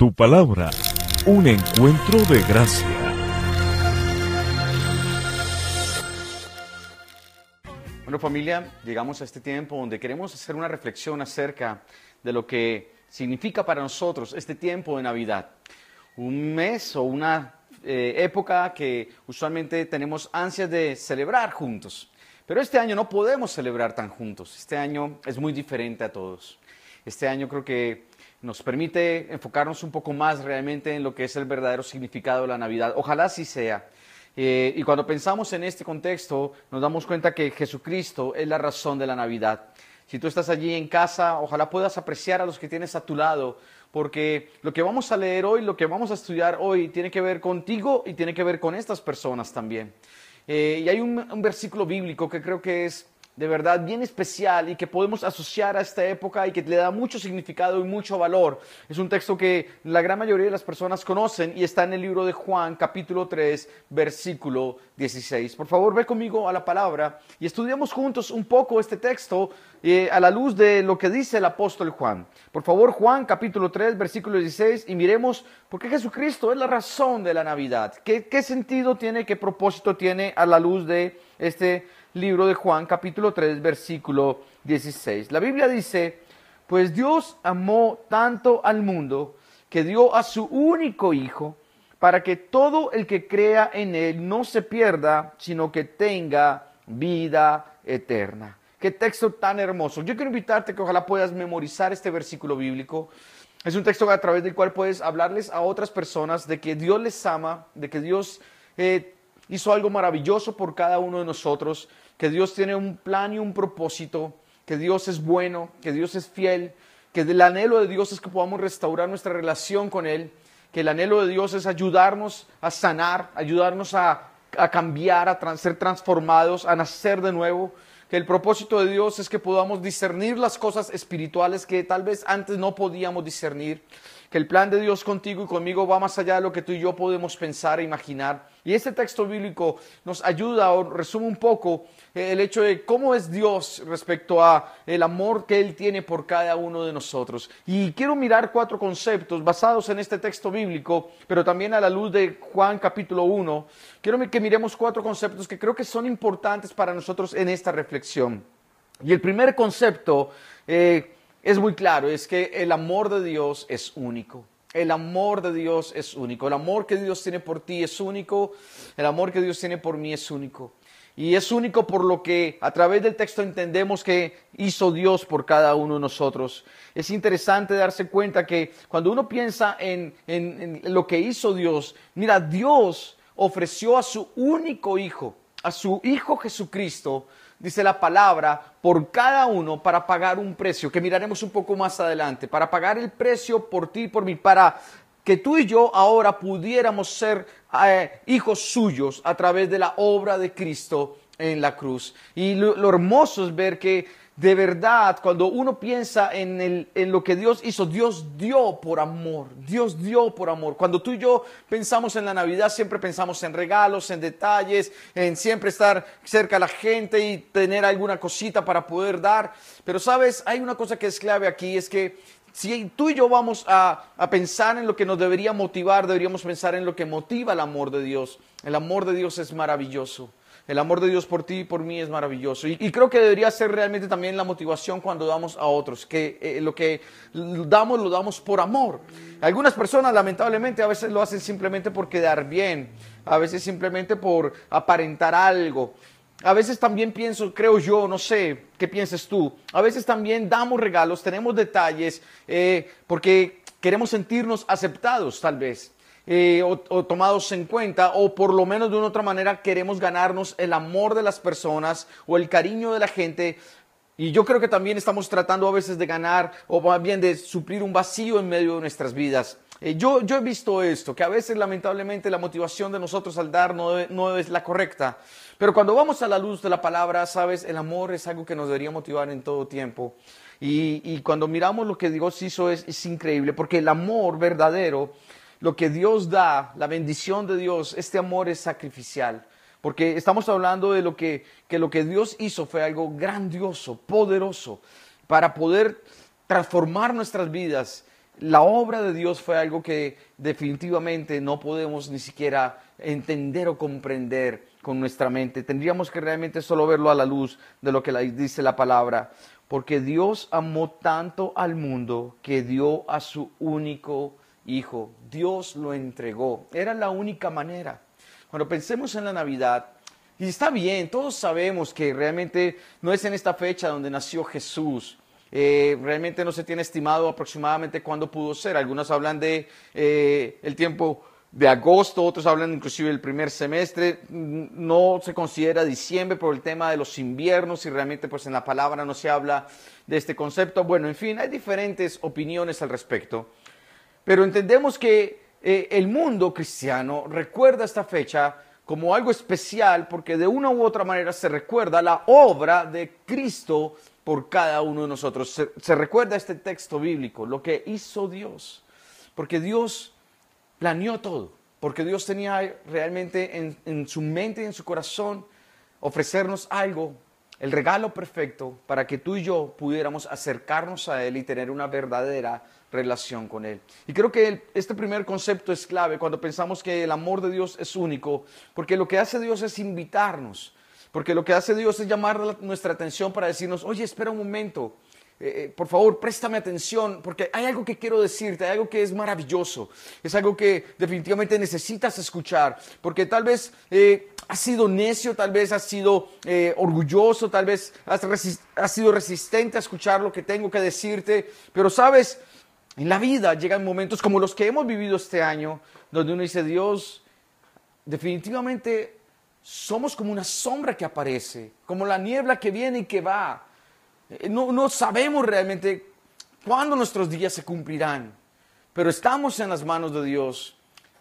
Tu palabra, un encuentro de gracia. Bueno familia, llegamos a este tiempo donde queremos hacer una reflexión acerca de lo que significa para nosotros este tiempo de Navidad. Un mes o una eh, época que usualmente tenemos ansias de celebrar juntos. Pero este año no podemos celebrar tan juntos. Este año es muy diferente a todos. Este año creo que nos permite enfocarnos un poco más realmente en lo que es el verdadero significado de la Navidad. Ojalá así sea. Eh, y cuando pensamos en este contexto, nos damos cuenta que Jesucristo es la razón de la Navidad. Si tú estás allí en casa, ojalá puedas apreciar a los que tienes a tu lado, porque lo que vamos a leer hoy, lo que vamos a estudiar hoy, tiene que ver contigo y tiene que ver con estas personas también. Eh, y hay un, versículo bíblico que creo que es de verdad bien especial y que podemos asociar a esta época y que le da mucho significado y mucho valor. Es un texto que la gran mayoría de las personas conocen y está en el libro de Juan, capítulo 3, versículo 16. Por favor, ve conmigo a la palabra y estudiemos juntos un poco este texto eh, a la luz de lo que dice el apóstol Juan. Por favor, Juan, capítulo 3, versículo 16 y miremos por qué Jesucristo es la razón de la Navidad. ¿Qué, qué sentido tiene, qué propósito tiene a la luz de este libro de Juan capítulo 3 versículo 16. La Biblia dice, pues Dios amó tanto al mundo que dio a su único Hijo para que todo el que crea en Él no se pierda, sino que tenga vida eterna. Qué texto tan hermoso. Yo quiero invitarte que ojalá puedas memorizar este versículo bíblico. Es un texto a través del cual puedes hablarles a otras personas de que Dios les ama, de que Dios eh, hizo algo maravilloso por cada uno de nosotros, que Dios tiene un plan y un propósito, que Dios es bueno, que Dios es fiel, que el anhelo de Dios es que podamos restaurar nuestra relación con Él, que el anhelo de Dios es ayudarnos a sanar, ayudarnos a, cambiar, a ser transformados, a nacer de nuevo, que el propósito de Dios es que podamos discernir las cosas espirituales que tal vez antes no podíamos discernir, que el plan de Dios contigo y conmigo va más allá de lo que tú y yo podemos pensar e imaginar. Y este texto bíblico nos ayuda o resume un poco eh, el hecho de cómo es Dios respecto a el amor que Él tiene por cada uno de nosotros. Y quiero mirar cuatro conceptos basados en este texto bíblico, pero también a la luz de Juan capítulo 1. Quiero que miremos cuatro conceptos que creo que son importantes para nosotros en esta reflexión. Y el primer concepto eh, es muy claro, es que el amor de Dios es único. El amor de Dios es único. El amor que Dios tiene por ti es único. El amor que Dios tiene por mí es único. Y es único por lo que a través del texto entendemos que hizo Dios por cada uno de nosotros. Es interesante darse cuenta que cuando uno piensa en, en lo que hizo Dios, mira, Dios ofreció a su único hijo, a su Hijo Jesucristo, dice la palabra, por cada uno para pagar un precio, que miraremos un poco más adelante, para pagar el precio por ti y por mí, para que tú y yo ahora pudiéramos ser eh, hijos suyos a través de la obra de Cristo en la cruz. Y lo hermoso es ver que de verdad, cuando uno piensa en, lo que Dios hizo, Dios dio por amor, Dios dio por amor. Cuando tú y yo pensamos en la Navidad, siempre pensamos en regalos, en detalles, en siempre estar cerca a la gente y tener alguna cosita para poder dar. Pero sabes, hay una cosa que es clave aquí, es que si tú y yo vamos a, a pensar en lo que nos debería motivar, deberíamos pensar en lo que motiva el amor de Dios. El amor de Dios es maravilloso. El amor de Dios por ti y por mí es maravilloso. Y, creo que debería ser realmente también la motivación cuando damos a otros, que eh, lo que damos lo damos por amor. Algunas personas lamentablemente a veces lo hacen simplemente por quedar bien, a veces simplemente por aparentar algo. A veces también pienso, creo yo, no sé qué pienses tú, a veces también damos regalos, tenemos detalles, eh, porque queremos sentirnos aceptados tal vez. Eh, o, tomados en cuenta o por lo menos de una otra manera queremos ganarnos el amor de las personas o el cariño de la gente. Y yo creo que también estamos tratando a veces de ganar o más bien de suplir un vacío en medio de nuestras vidas. Eh, yo, yo, he visto esto, que a veces lamentablemente la motivación de nosotros al dar no, no, es la correcta. Pero cuando vamos a la luz de la palabra, sabes, el amor es algo que nos debería motivar en todo tiempo. Y, y cuando miramos lo que Dios hizo es increíble, porque el amor verdadero lo que Dios da, la bendición de Dios, este amor es sacrificial. Porque estamos hablando de lo que, que lo que Dios hizo fue algo grandioso, poderoso, para poder transformar nuestras vidas, la obra de Dios fue algo que definitivamente no podemos ni siquiera entender o comprender con nuestra mente. Tendríamos que realmente solo verlo a la luz de lo que dice la palabra. Porque Dios amó tanto al mundo que dio a su único Hijo. Dios lo entregó. Era la única manera. Cuando pensemos en la Navidad, y está bien, todos sabemos que realmente no es en esta fecha donde nació Jesús. Eh, realmente no se tiene estimado aproximadamente cuándo pudo ser. Algunos hablan de eh, el tiempo de agosto, otros hablan inclusive del primer semestre. No se considera diciembre por el tema de los inviernos y realmente pues en la palabra no se habla de este concepto. Bueno, en fin, hay diferentes opiniones al respecto. Pero entendemos que eh, el mundo cristiano recuerda esta fecha como algo especial porque de una u otra manera se recuerda la obra de Cristo por cada uno de nosotros. Se, recuerda este texto bíblico, lo que hizo Dios, porque Dios planeó todo, porque Dios tenía realmente en, en su mente y en su corazón ofrecernos algo, el regalo perfecto para que tú y yo pudiéramos acercarnos a Él y tener una verdadera relación con Él. Y creo que este primer concepto es clave cuando pensamos que el amor de Dios es único, porque lo que hace Dios es invitarnos, porque lo que hace Dios es llamar nuestra atención para decirnos, oye, espera un momento, eh, eh, por favor, préstame atención, porque hay algo que quiero decirte, hay algo que es maravilloso, es algo que definitivamente necesitas escuchar, porque tal vez eh, has sido necio, tal vez has sido orgulloso, tal vez has, has sido resistente a escuchar lo que tengo que decirte, pero sabes, en la vida llegan momentos como los que hemos vivido este año, donde uno dice, Dios, definitivamente somos como una sombra que aparece, como la niebla que viene y que va. Eh, no, no sabemos realmente cuándo nuestros días se cumplirán, pero estamos en las manos de Dios.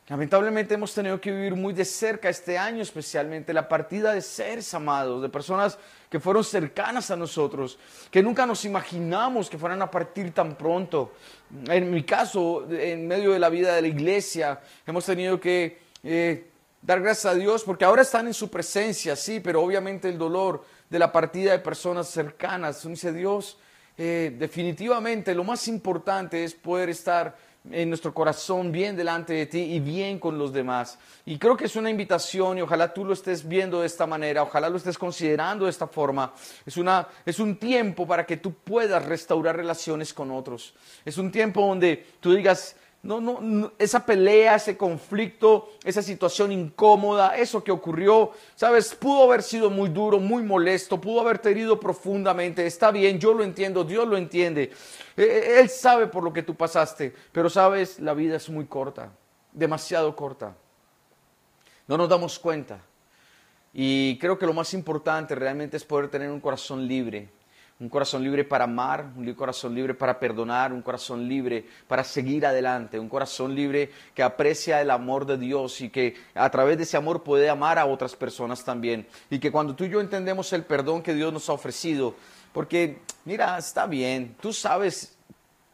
Lamentablemente hemos tenido que vivir muy de cerca este año, especialmente la partida de seres amados, de personas que fueron cercanas a nosotros, que nunca nos imaginamos que fueran a partir tan pronto. En mi caso, en medio de la vida de la iglesia, hemos tenido que eh, dar gracias a Dios porque ahora están en su presencia, sí, pero obviamente el dolor de la partida de personas cercanas. Dice Dios, eh, definitivamente lo más importante es poder estar en nuestro corazón bien delante de ti y bien con los demás. Y creo que es una invitación y ojalá tú lo estés viendo de esta manera, ojalá lo estés considerando de esta forma. Es, una, es un tiempo para que tú puedas restaurar relaciones con otros. Es un tiempo donde tú digas, no, no, esa pelea, ese conflicto, esa situación incómoda, eso que ocurrió, sabes, pudo haber sido muy duro, muy molesto, pudo haberte herido profundamente. Está bien, yo lo entiendo, Dios lo entiende. E, e, él sabe por lo que tú pasaste, pero sabes, la vida es muy corta, demasiado corta. No nos damos cuenta. Y creo que lo más importante realmente es poder tener un corazón libre un corazón libre para amar, un corazón libre para perdonar, un corazón libre para seguir adelante, un corazón libre que aprecia el amor de Dios y que a través de ese amor puede amar a otras personas también. Y que cuando tú y yo entendemos el perdón que Dios nos ha ofrecido, porque mira, está bien, tú sabes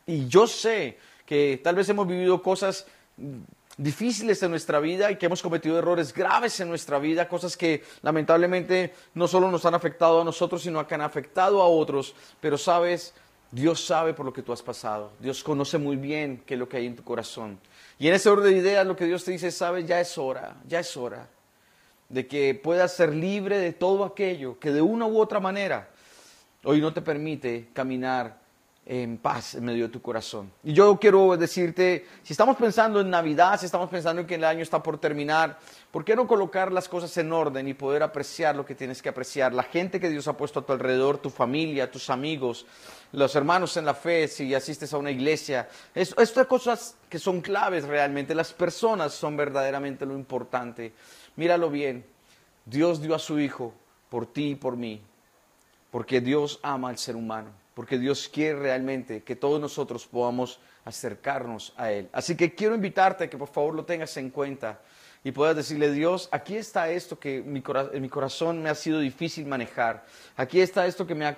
y yo sé que tal vez hemos vivido cosas difíciles en nuestra vida y que hemos cometido errores graves en nuestra vida, cosas que lamentablemente no solo nos han afectado a nosotros, sino que han afectado a otros. Pero sabes, Dios sabe por lo que tú has pasado. Dios conoce muy bien qué es lo que hay en tu corazón. Y en ese orden de ideas lo que Dios te dice, sabes, ya es hora, ya es hora de que puedas ser libre de todo aquello que de una u otra manera hoy no te permite caminar en paz en medio de tu corazón. Y yo quiero decirte, si estamos pensando en Navidad, si estamos pensando en que el año está por terminar, ¿por qué no colocar las cosas en orden y poder apreciar lo que tienes que apreciar? La gente que Dios ha puesto a tu alrededor, tu familia, tus amigos, los hermanos en la fe, si asistes a una iglesia. Estas cosas que son claves realmente. Las personas son verdaderamente lo importante. Míralo bien. Dios dio a su Hijo por ti y por mí, porque Dios ama al ser humano porque Dios quiere realmente que todos nosotros podamos acercarnos a Él. Así que quiero invitarte a que por favor lo tengas en cuenta y puedas decirle, Dios, aquí está esto que en mi corazón me ha sido difícil manejar, aquí está esto que me ha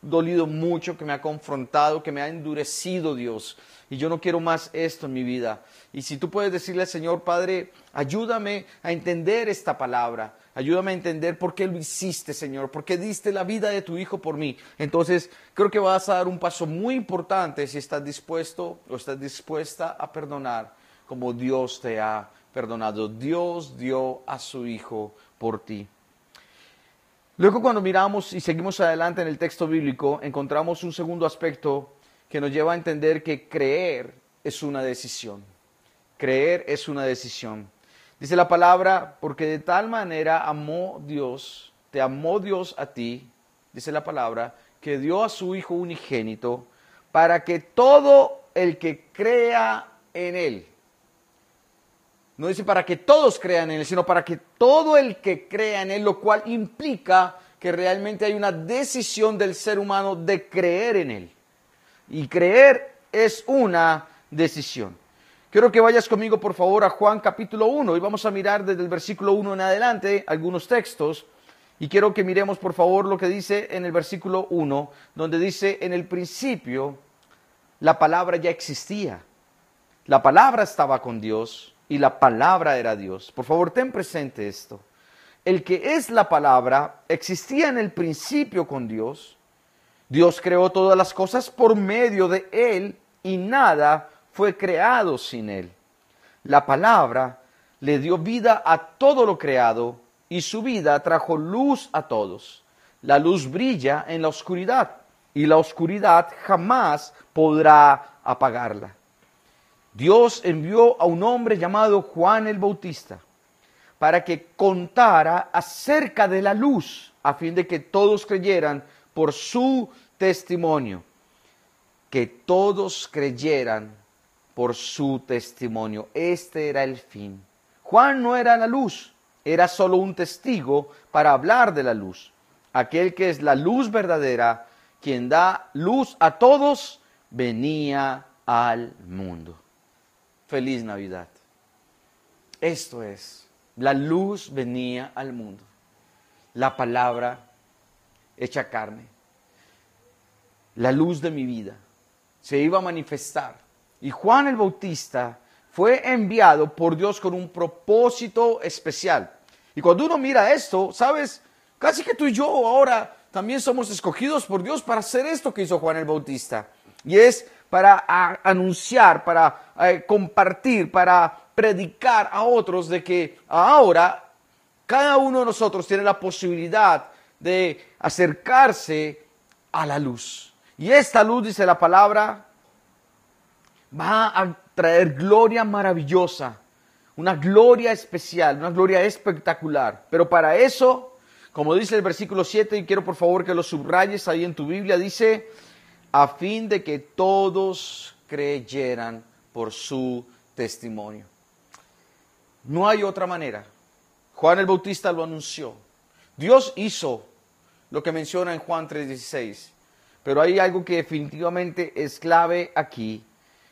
dolido mucho, que me ha confrontado, que me ha endurecido Dios. Y yo no quiero más esto en mi vida. Y si tú puedes decirle Señor, Padre, ayúdame a entender esta palabra. Ayúdame a entender por qué lo hiciste, Señor, por qué diste la vida de tu Hijo por mí. Entonces, creo que vas a dar un paso muy importante si estás dispuesto o estás dispuesta a perdonar como Dios te ha perdonado. Dios dio a su Hijo por ti. Luego cuando miramos y seguimos adelante en el texto bíblico, encontramos un segundo aspecto que nos lleva a entender que creer es una decisión. Creer es una decisión. Dice la palabra, porque de tal manera amó Dios, te amó Dios a ti, dice la palabra, que dio a su Hijo unigénito, para que todo el que crea en Él, no dice para que todos crean en Él, sino para que todo el que crea en Él, lo cual implica que realmente hay una decisión del ser humano de creer en Él. Y creer es una decisión. Quiero que vayas conmigo, por favor, a Juan capítulo 1 y vamos a mirar desde el versículo 1 en adelante algunos textos. Y quiero que miremos, por favor, lo que dice en el versículo 1, donde dice, en el principio la palabra ya existía. La palabra estaba con Dios y la palabra era Dios. Por favor, ten presente esto. El que es la palabra existía en el principio con Dios. Dios creó todas las cosas por medio de Él y nada fue creado sin él. La palabra le dio vida a todo lo creado y su vida trajo luz a todos. La luz brilla en la oscuridad y la oscuridad jamás podrá apagarla. Dios envió a un hombre llamado Juan el Bautista para que contara acerca de la luz, a fin de que todos creyeran por su testimonio, que todos creyeran por su testimonio. Este era el fin. Juan no era la luz, era solo un testigo para hablar de la luz. Aquel que es la luz verdadera, quien da luz a todos, venía al mundo. Feliz Navidad. Esto es, la luz venía al mundo. La palabra hecha carne. La luz de mi vida se iba a manifestar y Juan el Bautista fue enviado por Dios con un propósito especial. Y cuando uno mira esto, sabes, casi que tú y yo ahora también somos escogidos por Dios para hacer esto que hizo Juan el Bautista. Y es para anunciar, para eh, compartir, para predicar a otros de que ahora cada uno de nosotros tiene la posibilidad de acercarse a la luz. Y esta luz, dice la palabra, va a traer gloria maravillosa, una gloria especial, una gloria espectacular. Pero para eso, como dice el versículo 7, y quiero por favor que lo subrayes ahí en tu Biblia, dice, a fin de que todos creyeran por su testimonio. No hay otra manera. Juan el Bautista lo anunció. Dios hizo lo que menciona en Juan 3:16. Pero hay algo que definitivamente es clave aquí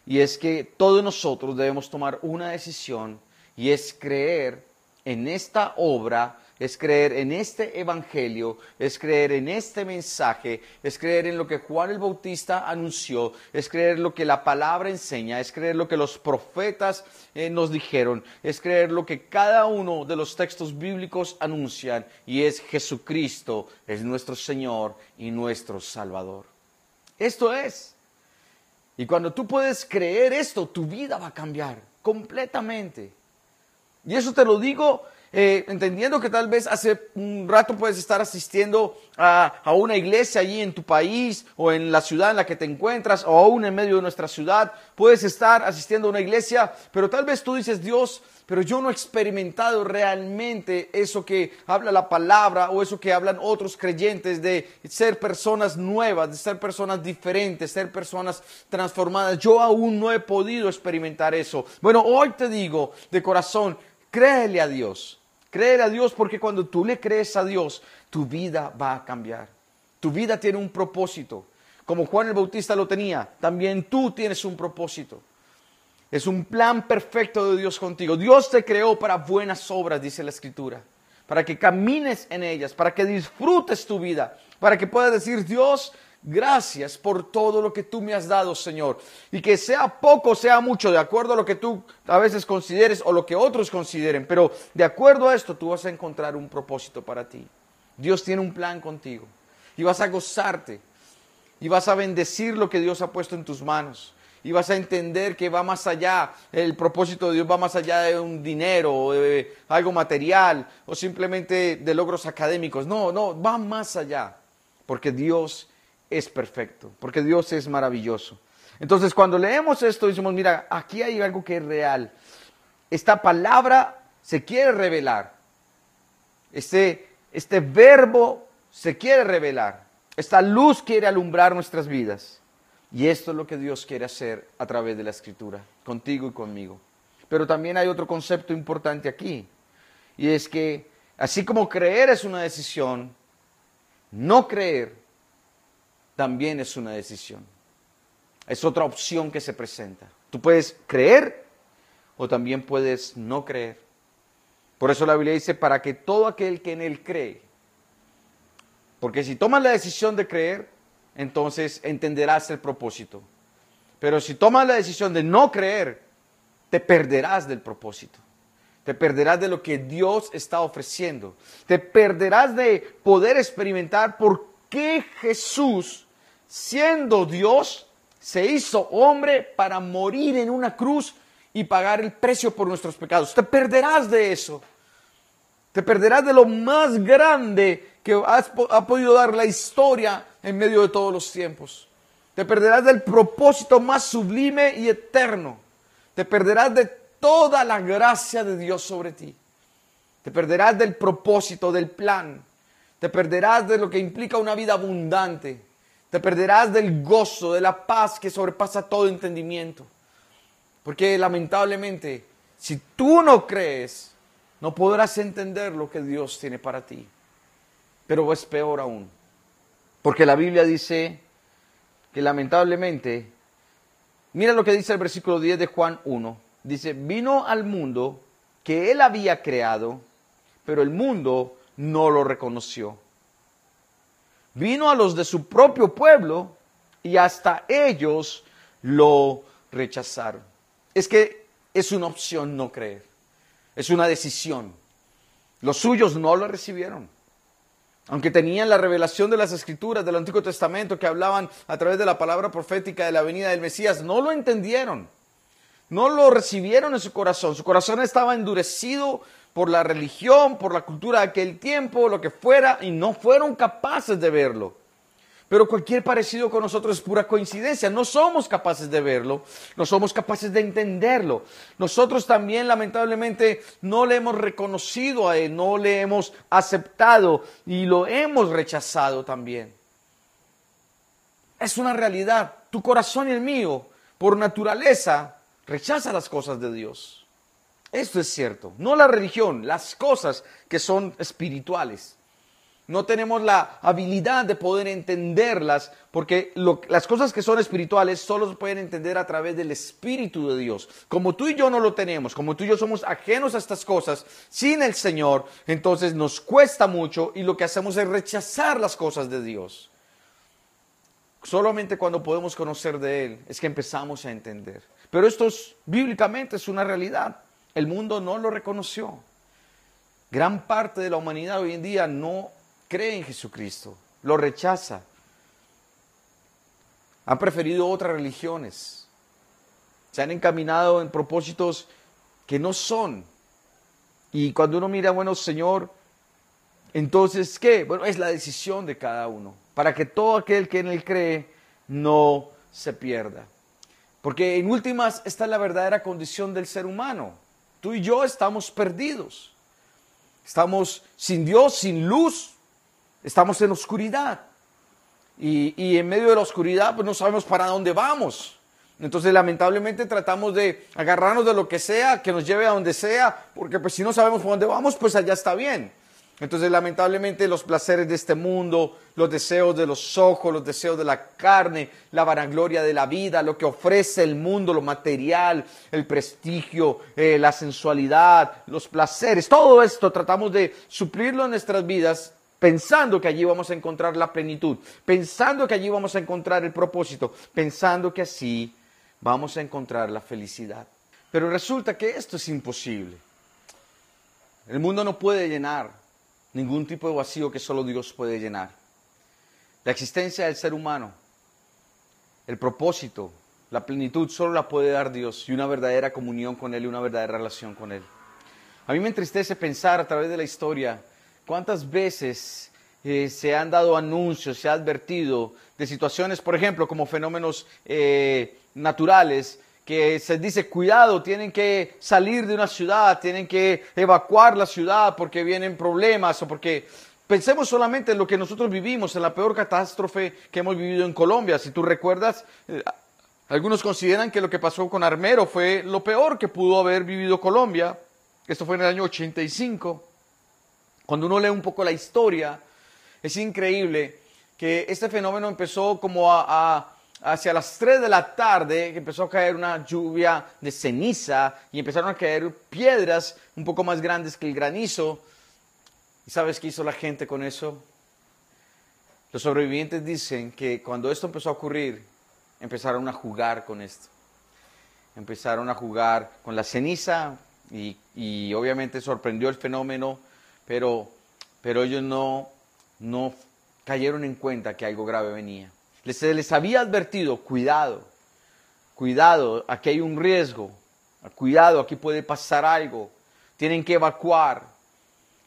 y es que todos nosotros debemos tomar una decisión y es creer en esta obra, es creer en este evangelio, es creer en este mensaje, es creer en lo que Juan el Bautista anunció, es creer lo que la palabra enseña, es creer lo que los profetas eh, nos dijeron, es creer lo que cada uno de los textos bíblicos anuncian y es Jesucristo, es nuestro Señor y nuestro Salvador. Esto es. Y cuando tú puedes creer esto, tu vida va a cambiar completamente. Y eso te lo digo eh, entendiendo que tal vez hace un rato puedes estar asistiendo a, a, una iglesia allí en tu país o en la ciudad en la que te encuentras o aún en medio de nuestra ciudad. Puedes estar asistiendo a una iglesia, pero tal vez tú dices, Dios, pero yo no he experimentado realmente eso que habla la palabra o eso que hablan otros creyentes de ser personas nuevas, de ser personas diferentes, ser personas transformadas. Yo aún no he podido experimentar eso. Bueno, hoy te digo de corazón, créele a Dios. Créele a Dios porque cuando tú le crees a Dios, tu vida va a cambiar. Tu vida tiene un propósito. Como Juan el Bautista lo tenía, también tú tienes un propósito. Es un plan perfecto de Dios contigo. Dios te creó para buenas obras, dice la Escritura. Para que camines en ellas, para que disfrutes tu vida, para que puedas decir, Dios, Gracias por todo lo que tú me has dado, Señor. Y que sea poco, sea mucho, de acuerdo a lo que tú a veces consideres o lo que otros consideren. Pero de acuerdo a esto, tú vas a encontrar un propósito para ti. Dios tiene un plan contigo. Y vas a gozarte. Y vas a bendecir lo que Dios ha puesto en tus manos. Y vas a entender que va más allá, el propósito de Dios va más allá de un dinero o de algo material o simplemente de logros académicos. No, no, va más allá. Porque Dios es perfecto, porque Dios es maravilloso. Entonces, cuando leemos esto, decimos, mira, aquí hay algo que es real. Esta palabra se quiere revelar. Este, este verbo se quiere revelar. Esta luz quiere alumbrar nuestras vidas. Y esto es lo que Dios quiere hacer a través de la escritura, contigo y conmigo. Pero también hay otro concepto importante aquí. Y es que, así como creer es una decisión, no creer también es una decisión. Es otra opción que se presenta. Tú puedes creer o también puedes no creer. Por eso la Biblia dice, para que todo aquel que en él cree, porque si tomas la decisión de creer, entonces entenderás el propósito. Pero si tomas la decisión de no creer, te perderás del propósito. Te perderás de lo que Dios está ofreciendo. Te perderás de poder experimentar por qué Jesús siendo Dios, se hizo hombre para morir en una cruz y pagar el precio por nuestros pecados. Te perderás de eso. Te perderás de lo más grande que ha podido dar la historia en medio de todos los tiempos. Te perderás del propósito más sublime y eterno. Te perderás de toda la gracia de Dios sobre ti. Te perderás del propósito, del plan. Te perderás de lo que implica una vida abundante. Te perderás del gozo, de la paz que sobrepasa todo entendimiento. Porque lamentablemente, si tú no crees, no podrás entender lo que Dios tiene para ti. Pero es peor aún. Porque la Biblia dice que lamentablemente, mira lo que dice el versículo 10 de Juan 1. Dice, vino al mundo que él había creado, pero el mundo no lo reconoció vino a los de su propio pueblo y hasta ellos lo rechazaron. Es que es una opción no creer, es una decisión. Los suyos no lo recibieron. Aunque tenían la revelación de las escrituras del Antiguo Testamento que hablaban a través de la palabra profética de la venida del Mesías, no lo entendieron. No lo recibieron en su corazón. Su corazón estaba endurecido por la religión, por la cultura de aquel tiempo, lo que fuera, y no fueron capaces de verlo. Pero cualquier parecido con nosotros es pura coincidencia. No somos capaces de verlo, no somos capaces de entenderlo. Nosotros también, lamentablemente, no le hemos reconocido a Él, no le hemos aceptado y lo hemos rechazado también. Es una realidad. Tu corazón y el mío, por naturaleza, rechaza las cosas de Dios. Esto es cierto. No la religión, las cosas que son espirituales. No tenemos la habilidad de poder entenderlas porque las cosas que son espirituales solo se pueden entender a través del Espíritu de Dios. Como tú y yo no lo tenemos, como tú y yo somos ajenos a estas cosas sin el Señor, entonces nos cuesta mucho y lo que hacemos es rechazar las cosas de Dios. Solamente cuando podemos conocer de Él es que empezamos a entender. Pero esto es, bíblicamente es una realidad. El mundo no lo reconoció. Gran parte de la humanidad hoy en día no cree en Jesucristo, lo rechaza. Han preferido otras religiones. Se han encaminado en propósitos que no son. Y cuando uno mira, bueno, Señor, entonces, ¿qué? Bueno, es la decisión de cada uno, para que todo aquel que en Él cree no se pierda. Porque en últimas, esta es la verdadera condición del ser humano. Tú y yo estamos perdidos. Estamos sin Dios, sin luz. Estamos en oscuridad. Y, en medio de la oscuridad, pues no sabemos para dónde vamos. Entonces, lamentablemente, tratamos de agarrarnos de lo que sea, que nos lleve a donde sea, porque pues si no sabemos por dónde vamos, pues allá está bien. Entonces, lamentablemente, los placeres de este mundo, los deseos de los ojos, los deseos de la carne, la vanagloria de la vida, lo que ofrece el mundo, lo material, el prestigio, eh, la sensualidad, los placeres, todo esto tratamos de suplirlo en nuestras vidas pensando que allí vamos a encontrar la plenitud, pensando que allí vamos a encontrar el propósito, pensando que así vamos a encontrar la felicidad. Pero resulta que esto es imposible. El mundo no puede llenar ningún tipo de vacío que solo Dios puede llenar. La existencia del ser humano, el propósito, la plenitud solo la puede dar Dios y una verdadera comunión con Él y una verdadera relación con Él. A mí me entristece pensar a través de la historia cuántas veces eh, se han dado anuncios, se ha advertido de situaciones, por ejemplo, como fenómenos eh, naturales, que se dice, cuidado, tienen que salir de una ciudad, tienen que evacuar la ciudad porque vienen problemas o porque pensemos solamente en lo que nosotros vivimos, en la peor catástrofe que hemos vivido en Colombia. Si tú recuerdas, eh, algunos consideran que lo que pasó con Armero fue lo peor que pudo haber vivido Colombia. Esto fue en el año 85. Cuando uno lee un poco la historia, es increíble que este fenómeno empezó como a hacia las 3 de la tarde empezó a caer una lluvia de ceniza y empezaron a caer piedras un poco más grandes que el granizo. ¿Y sabes qué hizo la gente con eso? Los sobrevivientes dicen que cuando esto empezó a ocurrir, empezaron a jugar con esto. Empezaron a jugar con la ceniza y, y obviamente sorprendió el fenómeno, pero, pero ellos no, no cayeron en cuenta que algo grave venía. Les, les había advertido, cuidado, cuidado, aquí hay un riesgo, cuidado, aquí puede pasar algo, tienen que evacuar,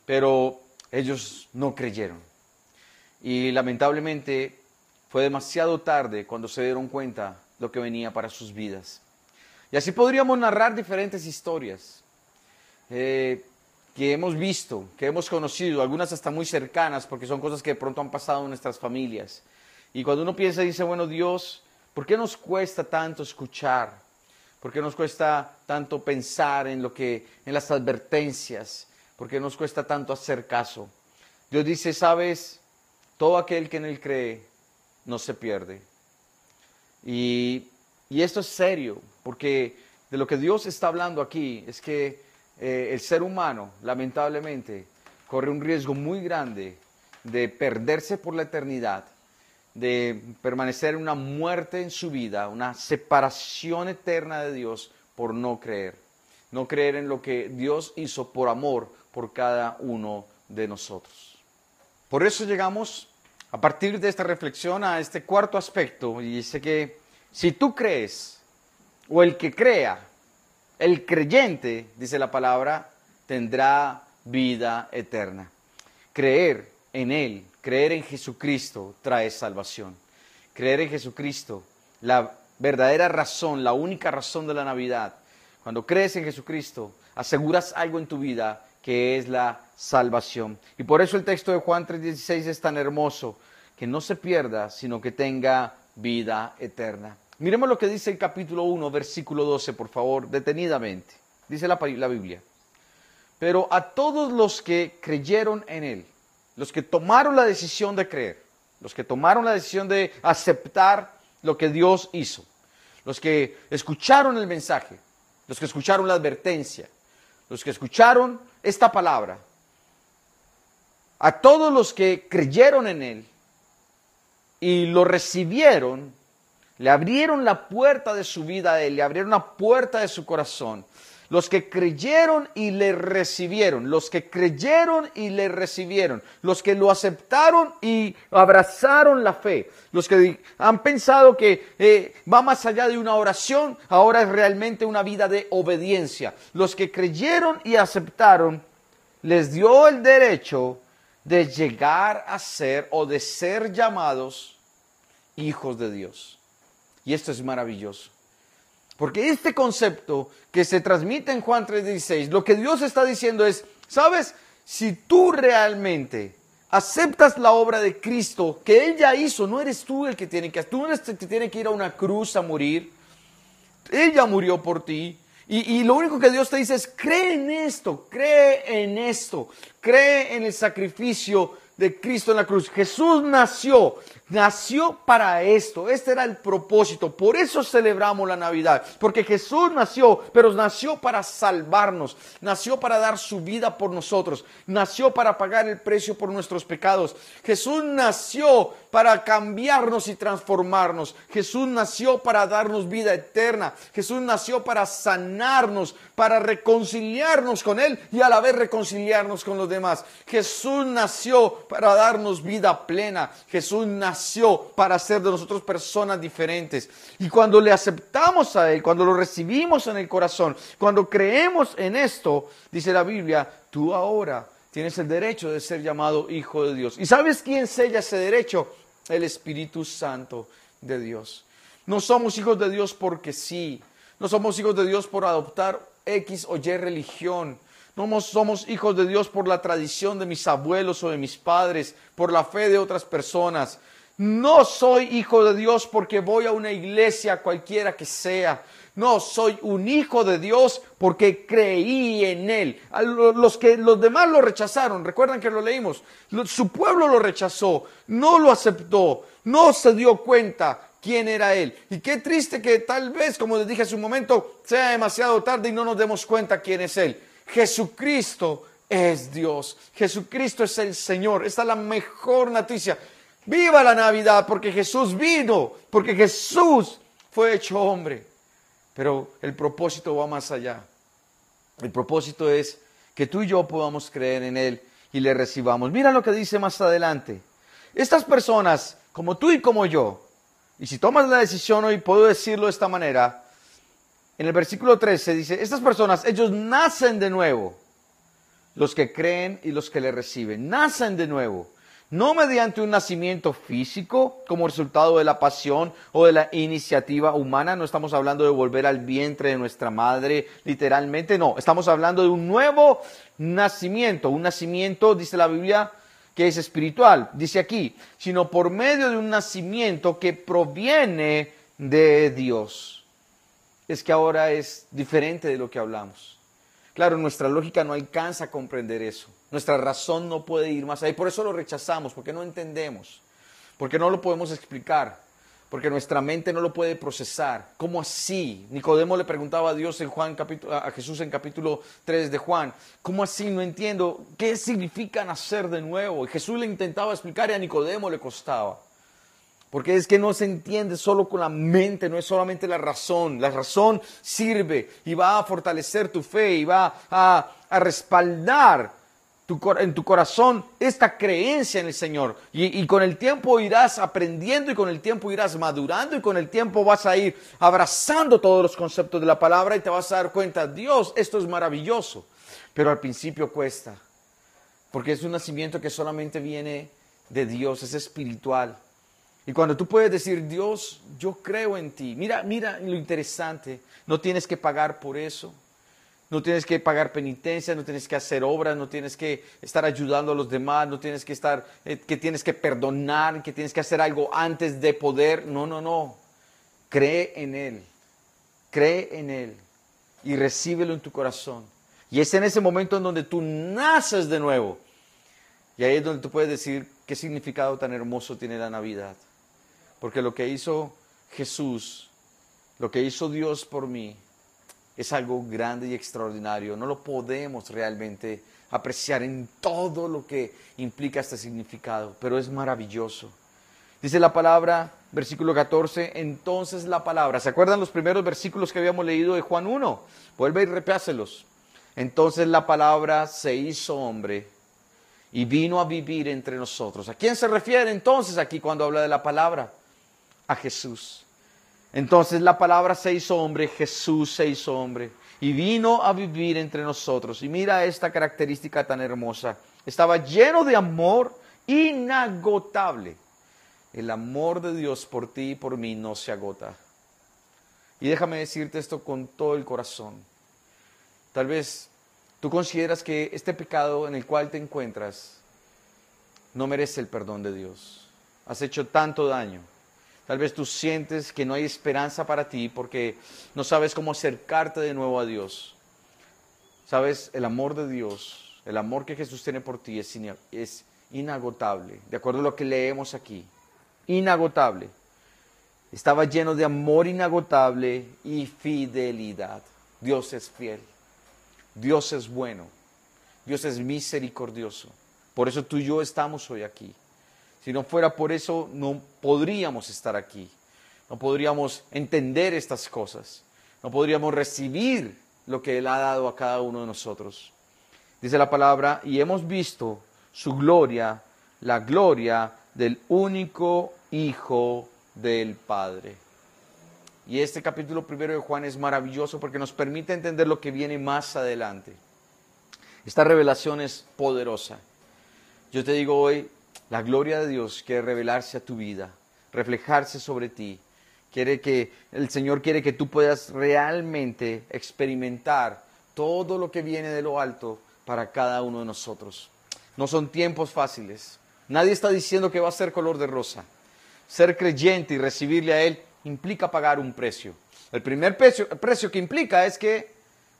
pero ellos no creyeron. Y lamentablemente fue demasiado tarde cuando se dieron cuenta lo que venía para sus vidas. Y así podríamos narrar diferentes historias eh, que hemos visto, que hemos conocido, algunas hasta muy cercanas, porque son cosas que de pronto han pasado en nuestras familias. Y cuando uno piensa y dice, bueno, Dios, ¿por qué nos cuesta tanto escuchar? ¿Por qué nos cuesta tanto pensar en lo que en las advertencias? ¿Por qué nos cuesta tanto hacer caso? Dios dice, "Sabes, todo aquel que en él cree no se pierde." Y, y esto es serio, porque de lo que Dios está hablando aquí es que eh, el ser humano, lamentablemente, corre un riesgo muy grande de perderse por la eternidad de permanecer en una muerte en su vida, una separación eterna de Dios por no creer. No creer en lo que Dios hizo por amor por cada uno de nosotros. Por eso llegamos a partir de esta reflexión a este cuarto aspecto y dice que si tú crees o el que crea, el creyente, dice la palabra, tendrá vida eterna. Creer en Él Creer en Jesucristo trae salvación. Creer en Jesucristo, la verdadera razón, la única razón de la Navidad. Cuando crees en Jesucristo, aseguras algo en tu vida que es la salvación. Y por eso el texto de Juan 3:16 es tan hermoso, que no se pierda, sino que tenga vida eterna. Miremos lo que dice el capítulo 1, versículo 12, por favor, detenidamente. Dice la, la Biblia. Pero a todos los que creyeron en Él, los que tomaron la decisión de creer, los que tomaron la decisión de aceptar lo que Dios hizo, los que escucharon el mensaje, los que escucharon la advertencia, los que escucharon esta palabra, a todos los que creyeron en Él y lo recibieron, le abrieron la puerta de su vida a Él, le abrieron la puerta de su corazón los que creyeron y le recibieron, los que creyeron y le recibieron, los que lo aceptaron y abrazaron la fe, los que han pensado que eh, va más allá de una oración, ahora es realmente una vida de obediencia. Los que creyeron y aceptaron, les dio el derecho de llegar a ser o de ser llamados hijos de Dios. Y esto es maravilloso. Porque este concepto que se transmite en Juan 3:16, lo que Dios está diciendo es, ¿sabes? Si tú realmente aceptas la obra de Cristo que Él ya hizo, no eres tú el que tiene que, tú eres el que tiene que ir a una cruz a morir. Ella murió por ti. Y, y, lo único que Dios te dice es, cree en esto, cree en esto, cree en el sacrificio de Cristo en la cruz. Jesús nació, nació para esto. Este era el propósito. Por eso celebramos la Navidad. Porque Jesús nació, pero nació para salvarnos. Nació para dar su vida por nosotros. Nació para pagar el precio por nuestros pecados. Jesús nació para cambiarnos y transformarnos. Jesús nació para darnos vida eterna. Jesús nació para sanarnos, para reconciliarnos con Él y a la vez reconciliarnos con los demás. Jesús nació para darnos vida plena. Jesús nació para hacer de nosotros personas diferentes. Y cuando le aceptamos a Él, cuando lo recibimos en el corazón, cuando creemos en esto, dice la Biblia, tú ahora tienes el derecho de ser llamado hijo de Dios. ¿Y sabes quién sella ese derecho? El Espíritu Santo de Dios. No somos hijos de Dios porque sí. No somos hijos de Dios por adoptar X o Y religión. No somos hijos de Dios por la tradición de mis abuelos o de mis padres, por la fe de otras personas. No soy hijo de Dios porque voy a una iglesia cualquiera que sea. No, soy un hijo de Dios porque creí en Él. los que los demás lo rechazaron, recuerdan que lo leímos. Su pueblo lo rechazó, no lo aceptó, no se dio cuenta quién era Él. Y qué triste que tal vez, como les dije hace un momento, sea demasiado tarde y no nos demos cuenta quién es Él. Jesucristo es Dios. Jesucristo es el Señor. Esta es la mejor noticia. Viva la Navidad porque Jesús vino, porque Jesús fue hecho hombre. Pero el propósito va más allá. El propósito es que tú y yo podamos creer en Él y le recibamos. Mira lo que dice más adelante. Estas personas, como tú y como yo, y si tomas la decisión hoy, puedo decirlo de esta manera, en el versículo 13 dice, estas personas, ellos nacen de nuevo, los que creen y los que le reciben, nacen de nuevo, no mediante un nacimiento físico como resultado de la pasión o de la iniciativa humana, no estamos hablando de volver al vientre de nuestra madre, literalmente, no, estamos hablando de un nuevo nacimiento, un nacimiento, dice la Biblia, que es espiritual, dice aquí, sino por medio de un nacimiento que proviene de Dios es que ahora es diferente de lo que hablamos. Claro, nuestra lógica no alcanza a comprender eso. Nuestra razón no puede ir más allá. Y por eso lo rechazamos, porque no entendemos. Porque no lo podemos explicar. Porque nuestra mente no lo puede procesar. ¿Cómo así? Nicodemo le preguntaba a Dios en Juan a Jesús en capítulo 3 de Juan. ¿Cómo así? No entiendo. ¿Qué significa nacer de nuevo? Y Jesús le intentaba explicar y a Nicodemo le costaba. Porque es que no se entiende solo con la mente, no es solamente la razón. La razón sirve y va a fortalecer tu fe y va a, respaldar en tu corazón esta creencia en el Señor. Y, y, con el tiempo irás aprendiendo y con el tiempo irás madurando y con el tiempo vas a ir abrazando todos los conceptos de la palabra y te vas a dar cuenta, Dios, esto es maravilloso. Pero al principio cuesta, porque es un nacimiento que solamente viene de Dios, es espiritual. Y cuando tú puedes decir, Dios, yo creo en ti. Mira, mira lo interesante. No tienes que pagar por eso. No tienes que pagar penitencia, no tienes que hacer obras, no tienes que estar ayudando a los demás, no tienes que estar, eh, que tienes que perdonar, que tienes que hacer algo antes de poder. No, no, no. Cree en Él. Cree en Él y recíbelo en tu corazón. Y es en ese momento en donde tú naces de nuevo. Y ahí es donde tú puedes decir qué significado tan hermoso tiene la Navidad. Porque lo que hizo Jesús, lo que hizo Dios por mí, es algo grande y extraordinario. No lo podemos realmente apreciar en todo lo que implica este significado, pero es maravilloso. Dice la palabra, versículo 14, entonces la palabra, ¿se acuerdan los primeros versículos que habíamos leído de Juan 1? Vuelve y repáselos. Entonces la palabra se hizo hombre y vino a vivir entre nosotros. ¿A quién se refiere entonces aquí cuando habla de la palabra? a Jesús. Entonces la palabra se hizo hombre, Jesús se hizo hombre y vino a vivir entre nosotros. Y mira esta característica tan hermosa. Estaba lleno de amor inagotable. El amor de Dios por ti y por mí no se agota. Y déjame decirte esto con todo el corazón. Tal vez tú consideras que este pecado en el cual te encuentras no merece el perdón de Dios. Has hecho tanto daño Tal vez tú sientes que no hay esperanza para ti porque no sabes cómo acercarte de nuevo a Dios. Sabes, el amor de Dios, el amor que Jesús tiene por ti es, inagotable, de acuerdo a lo que leemos aquí. Inagotable. Estaba lleno de amor inagotable y fidelidad. Dios es fiel. Dios es bueno. Dios es misericordioso. Por eso tú y yo estamos hoy aquí. Si no fuera por eso, no podríamos estar aquí. No podríamos entender estas cosas. No podríamos recibir lo que Él ha dado a cada uno de nosotros. Dice la palabra, y hemos visto su gloria, la gloria del único Hijo del Padre. Y este capítulo primero de Juan es maravilloso porque nos permite entender lo que viene más adelante. Esta revelación es poderosa. Yo te digo hoy, la gloria de Dios quiere revelarse a tu vida, reflejarse sobre ti. Quiere que el Señor quiere que tú puedas realmente experimentar todo lo que viene de lo alto para cada uno de nosotros. No son tiempos fáciles. Nadie está diciendo que va a ser color de rosa. Ser creyente y recibirle a Él implica pagar un precio. El primer precio, precio que implica es que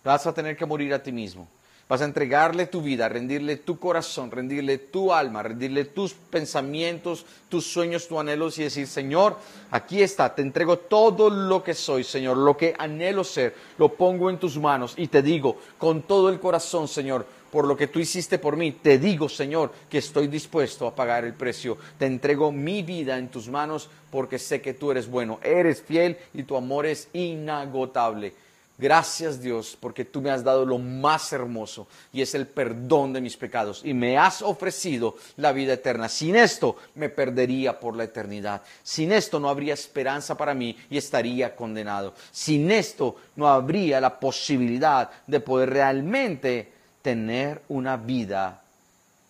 vas a tener que morir a ti mismo. Vas a entregarle tu vida, rendirle tu corazón, rendirle tu alma, rendirle tus pensamientos, tus sueños, tus anhelos y decir, Señor, aquí está, te entrego todo lo que soy, Señor, lo que anhelo ser, lo pongo en tus manos y te digo con todo el corazón, Señor, por lo que tú hiciste por mí, te digo, Señor, que estoy dispuesto a pagar el precio. Te entrego mi vida en tus manos porque sé que tú eres bueno, eres fiel y tu amor es inagotable. Gracias Dios porque tú me has dado lo más hermoso y es el perdón de mis pecados y me has ofrecido la vida eterna. Sin esto me perdería por la eternidad. Sin esto no habría esperanza para mí y estaría condenado. Sin esto no habría la posibilidad de poder realmente tener una vida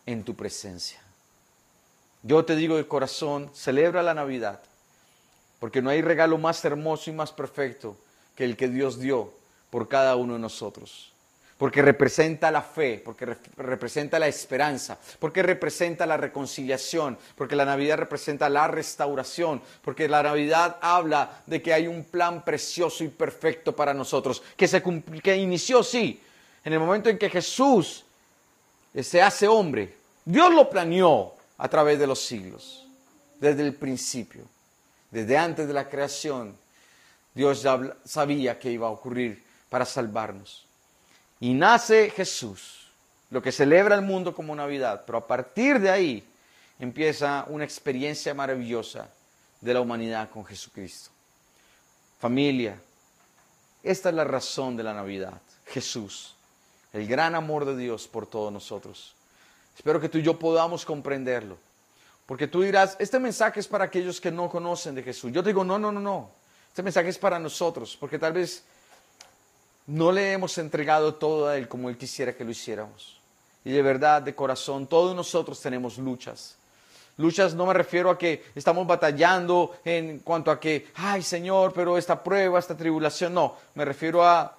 en tu presencia. Yo te digo de corazón, celebra la Navidad porque no hay regalo más hermoso y más perfecto que el que Dios dio por cada uno de nosotros. Porque representa la fe, porque representa la esperanza, porque representa la reconciliación, porque la Navidad representa la restauración, porque la Navidad habla de que hay un plan precioso y perfecto para nosotros, que, se que inició, sí, en el momento en que Jesús se hace hombre. Dios lo planeó a través de los siglos, desde el principio, desde antes de la creación. Dios ya sabía que iba a ocurrir para salvarnos. Y nace Jesús, lo que celebra el mundo como Navidad, pero a partir de ahí empieza una experiencia maravillosa de la humanidad con Jesucristo. Familia, esta es la razón de la Navidad, Jesús, el gran amor de Dios por todos nosotros. Espero que tú y yo podamos comprenderlo. Porque tú dirás, este mensaje es para aquellos que no conocen de Jesús. Yo te digo, no, no, no, no. Este mensaje es para nosotros, porque tal vez no le hemos entregado todo a Él como Él quisiera que lo hiciéramos. Y de verdad, de corazón, todos nosotros tenemos luchas. Luchas no me refiero a que estamos batallando en cuanto a que, ay Señor, pero esta prueba, esta tribulación, no, me refiero a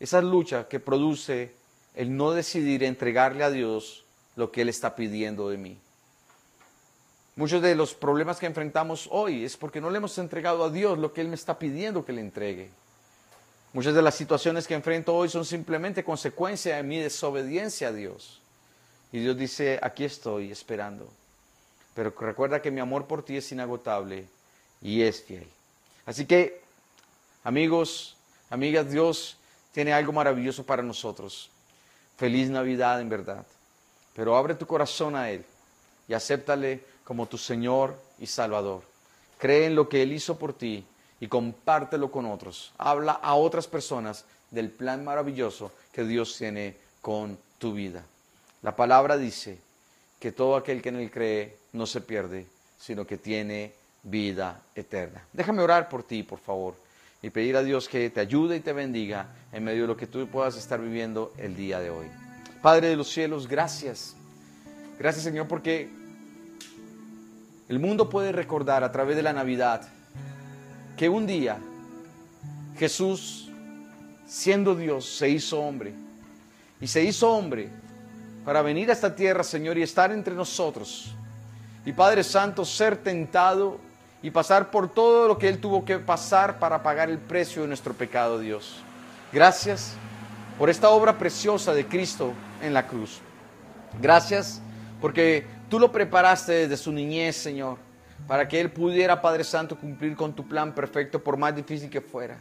esa lucha que produce el no decidir entregarle a Dios lo que Él está pidiendo de mí. Muchos de los problemas que enfrentamos hoy es porque no le hemos entregado a Dios lo que Él me está pidiendo que le entregue. Muchas de las situaciones que enfrento hoy son simplemente consecuencia de mi desobediencia a Dios. Y Dios dice, aquí estoy esperando. Pero recuerda que mi amor por ti es inagotable y es fiel. Así que, amigos, amigas, Dios tiene algo maravilloso para nosotros. Feliz Navidad en verdad. Pero abre tu corazón a Él y acéptale como tu Señor y Salvador. Cree en lo que Él hizo por ti y compártelo con otros. Habla a otras personas del plan maravilloso que Dios tiene con tu vida. La palabra dice que todo aquel que en él cree no se pierde, sino que tiene vida eterna. Déjame orar por ti, por favor, y pedir a Dios que te ayude y te bendiga en medio de lo que tú puedas estar viviendo el día de hoy. Padre de los cielos, gracias. Gracias Señor porque el mundo puede recordar a través de la Navidad que un día Jesús, siendo Dios, se hizo hombre. Y se hizo hombre para venir a esta tierra, Señor, y estar entre nosotros. Y Padre Santo, ser tentado y pasar por todo lo que Él tuvo que pasar para pagar el precio de nuestro pecado, Dios. Gracias por esta obra preciosa de Cristo en la cruz. Gracias porque tú lo preparaste desde su niñez, Señor, para que Él pudiera, Padre Santo, cumplir con tu plan perfecto, por más difícil que fuera.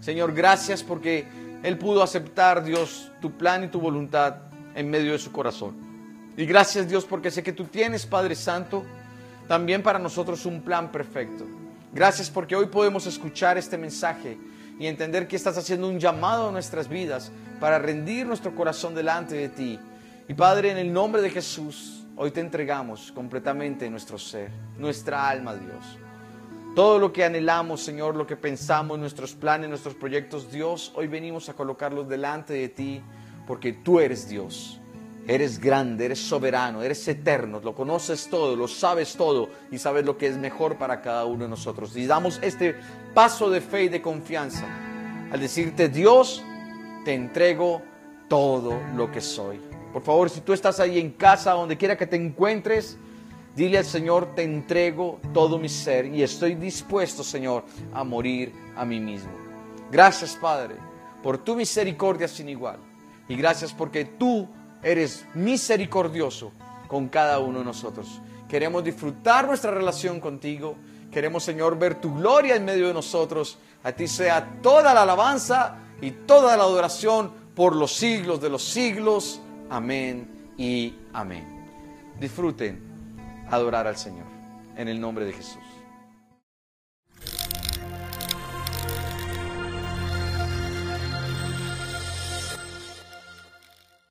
Señor, gracias porque Él pudo aceptar, Dios, tu plan y tu voluntad en medio de su corazón. Y gracias, Dios, porque sé que tú tienes, Padre Santo, también para nosotros un plan perfecto. Gracias porque hoy podemos escuchar este mensaje y entender que estás haciendo un llamado a nuestras vidas para rendir nuestro corazón delante de ti. Y Padre, en el nombre de Jesús, hoy te entregamos completamente nuestro ser, nuestra alma, Dios. Todo lo que anhelamos, Señor, lo que pensamos, nuestros planes, nuestros proyectos, Dios, hoy venimos a colocarlos delante de ti porque tú eres Dios. Eres grande, eres soberano, eres eterno, lo conoces todo, lo sabes todo y sabes lo que es mejor para cada uno de nosotros. Y damos este paso de fe y de confianza al decirte, Dios, te entrego todo lo que soy. Por favor, si tú estás ahí en casa, donde quiera que te encuentres, dile al Señor, te entrego todo mi ser y estoy dispuesto, Señor, a morir a mí mismo. Gracias, Padre, por tu misericordia sin igual. Y gracias porque tú eres misericordioso con cada uno de nosotros. Queremos disfrutar nuestra relación contigo. Queremos, Señor, ver tu gloria en medio de nosotros. A ti sea toda la alabanza y toda la adoración por los siglos de los siglos. Amén y amén. Disfruten adorar al Señor en el nombre de Jesús.